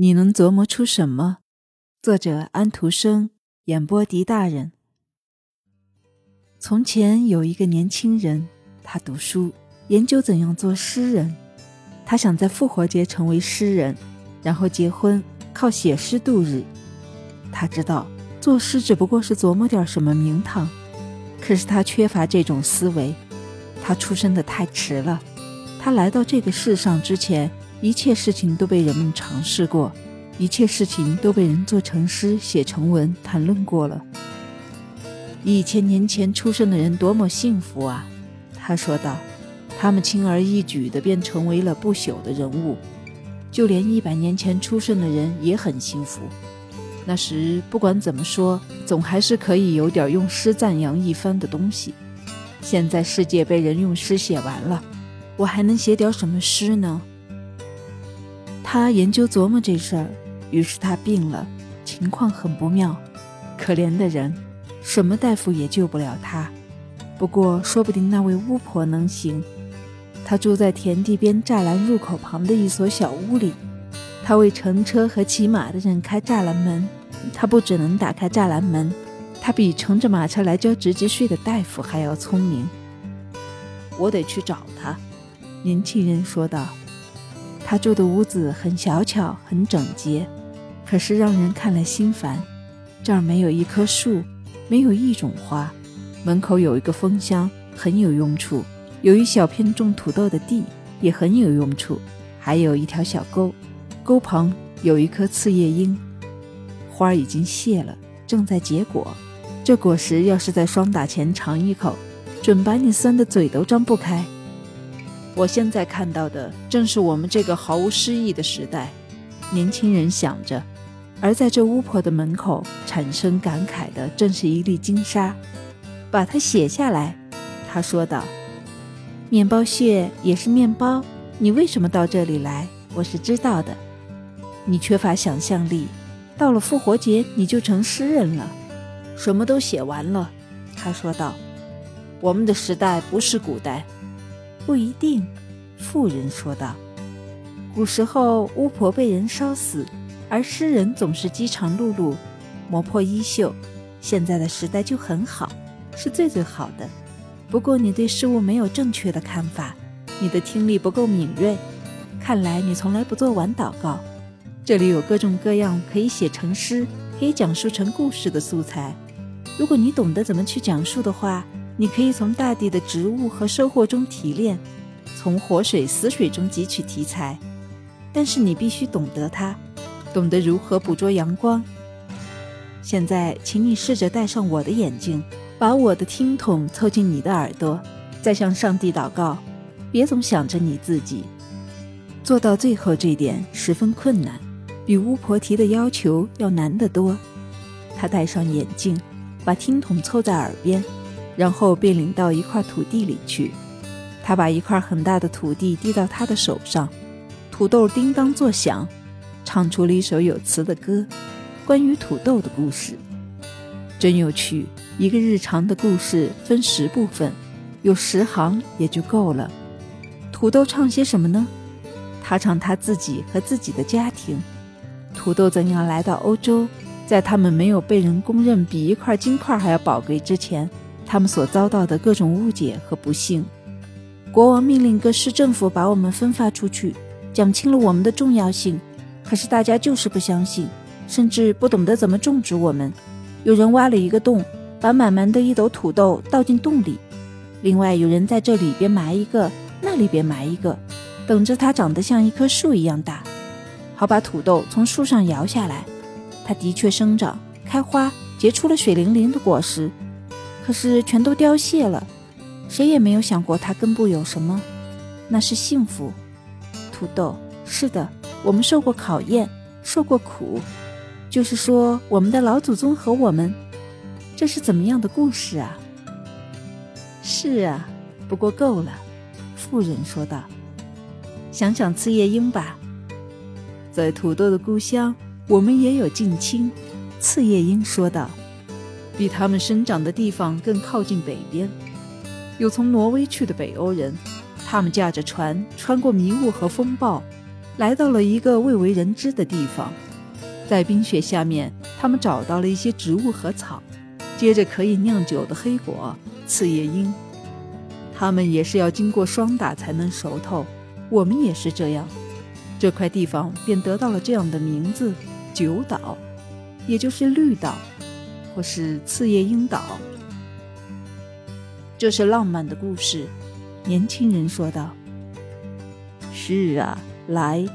你能琢磨出什么？作者安徒生，演播狄大人。从前有一个年轻人，他读书，研究怎样做诗人。他想在复活节成为诗人，然后结婚，靠写诗度日。他知道作诗只不过是琢磨点什么名堂，可是他缺乏这种思维。他出生的太迟了，他来到这个世上之前。一切事情都被人们尝试过，一切事情都被人做成诗、写成文、谈论过了。一千年前出生的人多么幸福啊！他说道：“他们轻而易举地便成为了不朽的人物。就连一百年前出生的人也很幸福。那时不管怎么说，总还是可以有点用诗赞扬一番的东西。现在世界被人用诗写完了，我还能写点什么诗呢？”他研究琢磨这事儿，于是他病了，情况很不妙。可怜的人，什么大夫也救不了他。不过，说不定那位巫婆能行。他住在田地边栅栏入口旁的一所小屋里，他为乘车和骑马的人开栅栏门。他不只能打开栅栏门，他比乘着马车来交直级税的大夫还要聪明。我得去找他，年轻人说道。他住的屋子很小巧，很整洁，可是让人看了心烦。这儿没有一棵树，没有一种花。门口有一个蜂箱，很有用处；有一小片种土豆的地，也很有用处；还有一条小沟，沟旁有一棵刺叶樱，花儿已经谢了，正在结果。这果实要是在霜打前尝一口，准把你酸的嘴都张不开。我现在看到的正是我们这个毫无诗意的时代，年轻人想着。而在这巫婆的门口产生感慨的正是一粒金沙，把它写下来。他说道：“面包屑也是面包。你为什么到这里来？我是知道的。你缺乏想象力，到了复活节你就成诗人了，什么都写完了。”他说道：“我们的时代不是古代。”不一定，妇人说道。古时候，巫婆被人烧死，而诗人总是饥肠辘辘，磨破衣袖。现在的时代就很好，是最最好的。不过，你对事物没有正确的看法，你的听力不够敏锐。看来你从来不做完祷告。这里有各种各样可以写成诗、可以讲述成故事的素材。如果你懂得怎么去讲述的话。你可以从大地的植物和收获中提炼，从活水、死水中汲取题材，但是你必须懂得它，懂得如何捕捉阳光。现在，请你试着戴上我的眼镜，把我的听筒凑近你的耳朵，再向上帝祷告。别总想着你自己，做到最后这点十分困难，比巫婆提的要求要难得多。他戴上眼镜，把听筒凑在耳边。然后被领到一块土地里去，他把一块很大的土地递到他的手上，土豆叮当作响，唱出了一首有词的歌，关于土豆的故事，真有趣。一个日常的故事分十部分，有十行也就够了。土豆唱些什么呢？他唱他自己和自己的家庭，土豆怎样来到欧洲，在他们没有被人公认比一块金块还要宝贵之前。他们所遭到的各种误解和不幸，国王命令各市政府把我们分发出去，讲清了我们的重要性。可是大家就是不相信，甚至不懂得怎么种植我们。有人挖了一个洞，把满满的一斗土豆倒进洞里；另外有人在这里边埋一个，那里边埋一个，等着它长得像一棵树一样大，好把土豆从树上摇下来。它的确生长、开花，结出了水灵灵的果实。可是全都凋谢了，谁也没有想过它根部有什么，那是幸福。土豆，是的，我们受过考验，受过苦，就是说我们的老祖宗和我们，这是怎么样的故事啊？是啊，不过够了，妇人说道。想想刺叶樱吧，在土豆的故乡，我们也有近亲。刺叶樱说道。比他们生长的地方更靠近北边，有从挪威去的北欧人，他们驾着船穿过迷雾和风暴，来到了一个未为人知的地方，在冰雪下面，他们找到了一些植物和草，接着可以酿酒的黑果刺叶樱。他们也是要经过霜打才能熟透，我们也是这样。这块地方便得到了这样的名字——酒岛，也就是绿岛，或是刺叶樱岛。这是浪漫的故事，年轻人说道。是啊，来，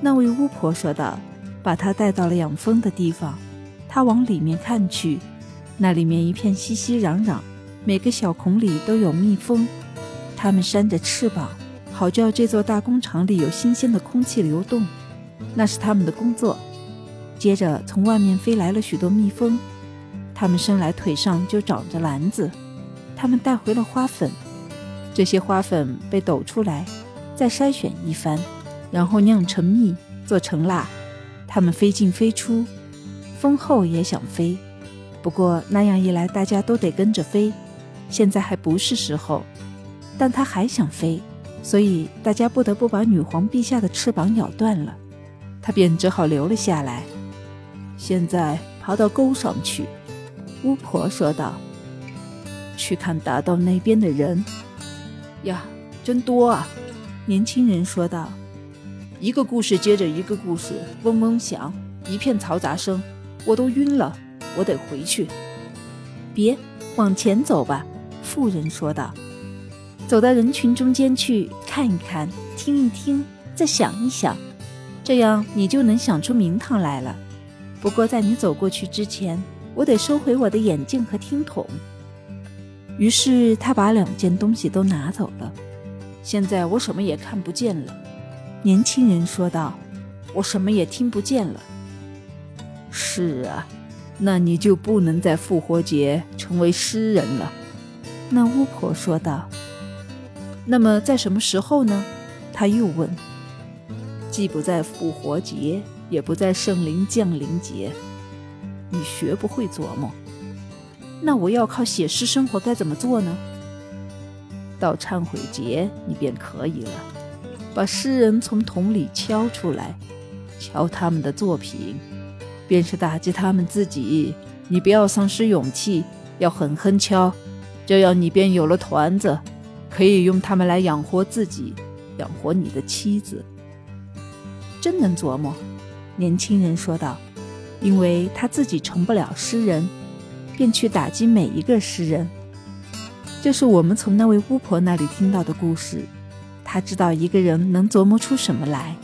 那位巫婆说道，把他带到了养蜂的地方。他往里面看去，那里面一片熙熙攘攘，每个小孔里都有蜜蜂。它们扇着翅膀，好叫这座大工厂里有新鲜的空气流动，那是他们的工作。接着，从外面飞来了许多蜜蜂，它们生来腿上就长着篮子，他们带回了花粉，这些花粉被抖出来，再筛选一番，然后酿成蜜，做成蜡。它们飞进飞出，蜂后也想飞，不过那样一来，大家都得跟着飞，现在还不是时候。但他还想飞，所以大家不得不把女皇陛下的翅膀咬断了，他便只好留了下来。现在爬到沟上去，巫婆说道：“去看达到那边的人。”呀，真多啊！年轻人说道。一个故事接着一个故事，嗡嗡响，一片嘈杂声，我都晕了。我得回去。别，往前走吧。”妇人说道。走到人群中间去看一看，听一听，再想一想，这样你就能想出名堂来了。不过在你走过去之前，我得收回我的眼镜和听筒。于是他把两件东西都拿走了。现在我什么也看不见了，年轻人说道。我什么也听不见了。是啊，那你就不能在复活节成为诗人了。那巫婆说道。那么在什么时候呢？他又问。既不在复活节，也不在圣灵降临节，你学不会琢磨。那我要靠写诗生活该怎么做呢？到忏悔节你便可以了，把诗人从桶里敲出来，敲他们的作品，便是打击他们自己。你不要丧失勇气，要狠狠敲，这样你便有了团子。可以用它们来养活自己，养活你的妻子。真能琢磨，年轻人说道。因为他自己成不了诗人，便去打击每一个诗人。这是我们从那位巫婆那里听到的故事。她知道一个人能琢磨出什么来。